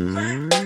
Mm-hmm.